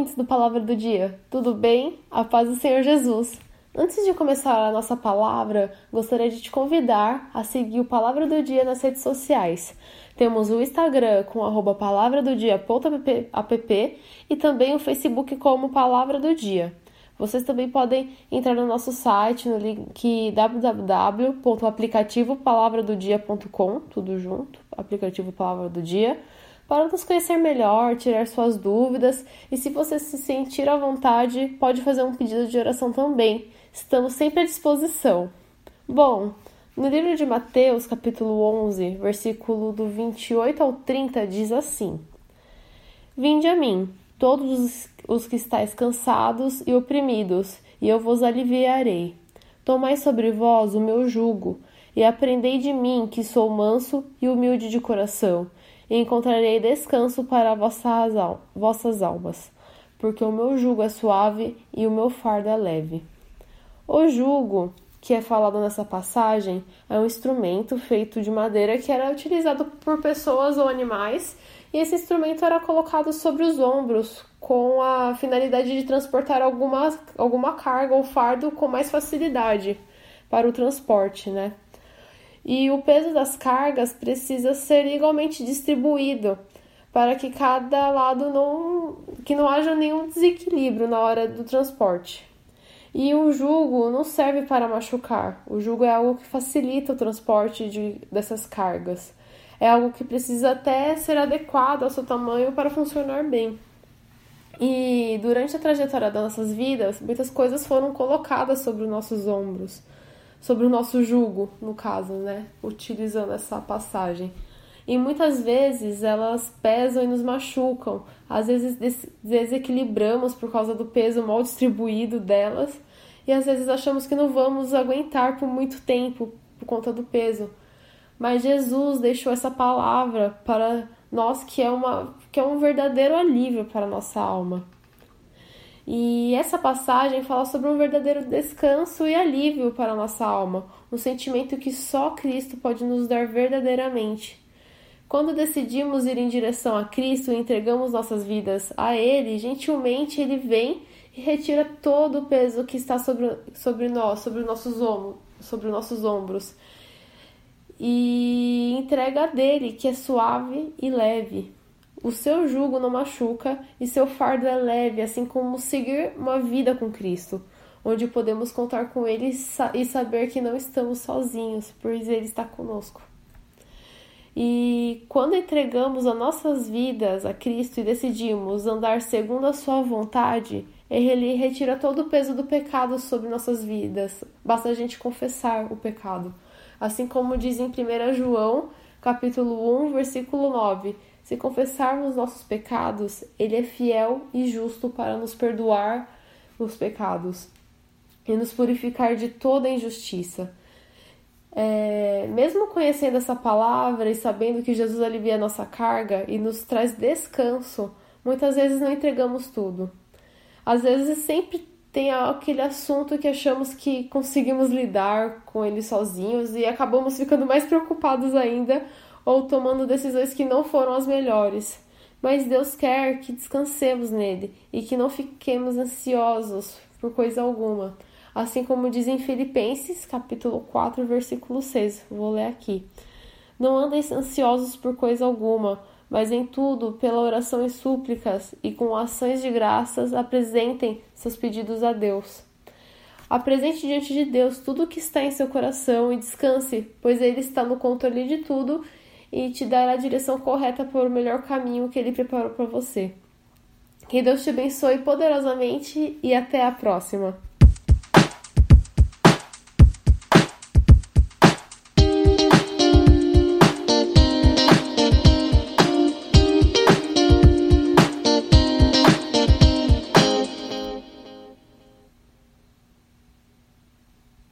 Ouvintes do Palavra do Dia, tudo bem? A paz do Senhor Jesus. Antes de começar a nossa palavra, gostaria de te convidar a seguir o Palavra do Dia nas redes sociais. Temos o Instagram com arroba palavradodia.app e também o Facebook como Palavra do Dia. Vocês também podem entrar no nosso site no link www.aplicativopalavradodia.com, tudo junto, aplicativo Palavra do Dia para nos conhecer melhor, tirar suas dúvidas e se você se sentir à vontade, pode fazer um pedido de oração também. Estamos sempre à disposição. Bom, no livro de Mateus, capítulo 11, versículo do 28 ao 30, diz assim: Vinde a mim, todos os que estáis cansados e oprimidos, e eu vos aliviarei. Tomai sobre vós o meu jugo, e aprendei de mim, que sou manso e humilde de coração e encontrarei descanso para vossas, vossas almas, porque o meu jugo é suave e o meu fardo é leve. O jugo, que é falado nessa passagem, é um instrumento feito de madeira que era utilizado por pessoas ou animais, e esse instrumento era colocado sobre os ombros com a finalidade de transportar alguma, alguma carga ou fardo com mais facilidade para o transporte, né? E o peso das cargas precisa ser igualmente distribuído para que cada lado não que não haja nenhum desequilíbrio na hora do transporte. E o jugo não serve para machucar. O jugo é algo que facilita o transporte de, dessas cargas. É algo que precisa até ser adequado ao seu tamanho para funcionar bem. E durante a trajetória das nossas vidas, muitas coisas foram colocadas sobre os nossos ombros sobre o nosso jugo, no caso, né? Utilizando essa passagem. E muitas vezes elas pesam e nos machucam. Às vezes desequilibramos por causa do peso mal distribuído delas. E às vezes achamos que não vamos aguentar por muito tempo por conta do peso. Mas Jesus deixou essa palavra para nós que é, uma, que é um verdadeiro alívio para a nossa alma. E essa passagem fala sobre um verdadeiro descanso e alívio para a nossa alma, um sentimento que só Cristo pode nos dar verdadeiramente. Quando decidimos ir em direção a Cristo e entregamos nossas vidas a Ele, gentilmente Ele vem e retira todo o peso que está sobre, sobre nós, sobre, nossos ombros, sobre os nossos ombros, e entrega a dele, que é suave e leve. O seu jugo não machuca e seu fardo é leve, assim como seguir uma vida com Cristo, onde podemos contar com Ele e saber que não estamos sozinhos, pois Ele está conosco. E quando entregamos as nossas vidas a Cristo e decidimos andar segundo a Sua vontade, Ele retira todo o peso do pecado sobre nossas vidas. Basta a gente confessar o pecado. Assim como diz em 1 João, capítulo 1, versículo 9 se confessarmos nossos pecados, Ele é fiel e justo para nos perdoar os pecados e nos purificar de toda injustiça. É, mesmo conhecendo essa palavra e sabendo que Jesus alivia a nossa carga e nos traz descanso, muitas vezes não entregamos tudo. Às vezes sempre tem aquele assunto que achamos que conseguimos lidar com ele sozinhos e acabamos ficando mais preocupados ainda ou tomando decisões que não foram as melhores. Mas Deus quer que descansemos nele e que não fiquemos ansiosos por coisa alguma. Assim como diz em Filipenses, capítulo 4, versículo 6. Vou ler aqui. Não andem ansiosos por coisa alguma, mas em tudo, pela oração e súplicas e com ações de graças, apresentem seus pedidos a Deus. Apresente diante de Deus tudo o que está em seu coração e descanse, pois Ele está no controle de tudo e te dará a direção correta para o melhor caminho que ele preparou para você. Que Deus te abençoe poderosamente e até a próxima.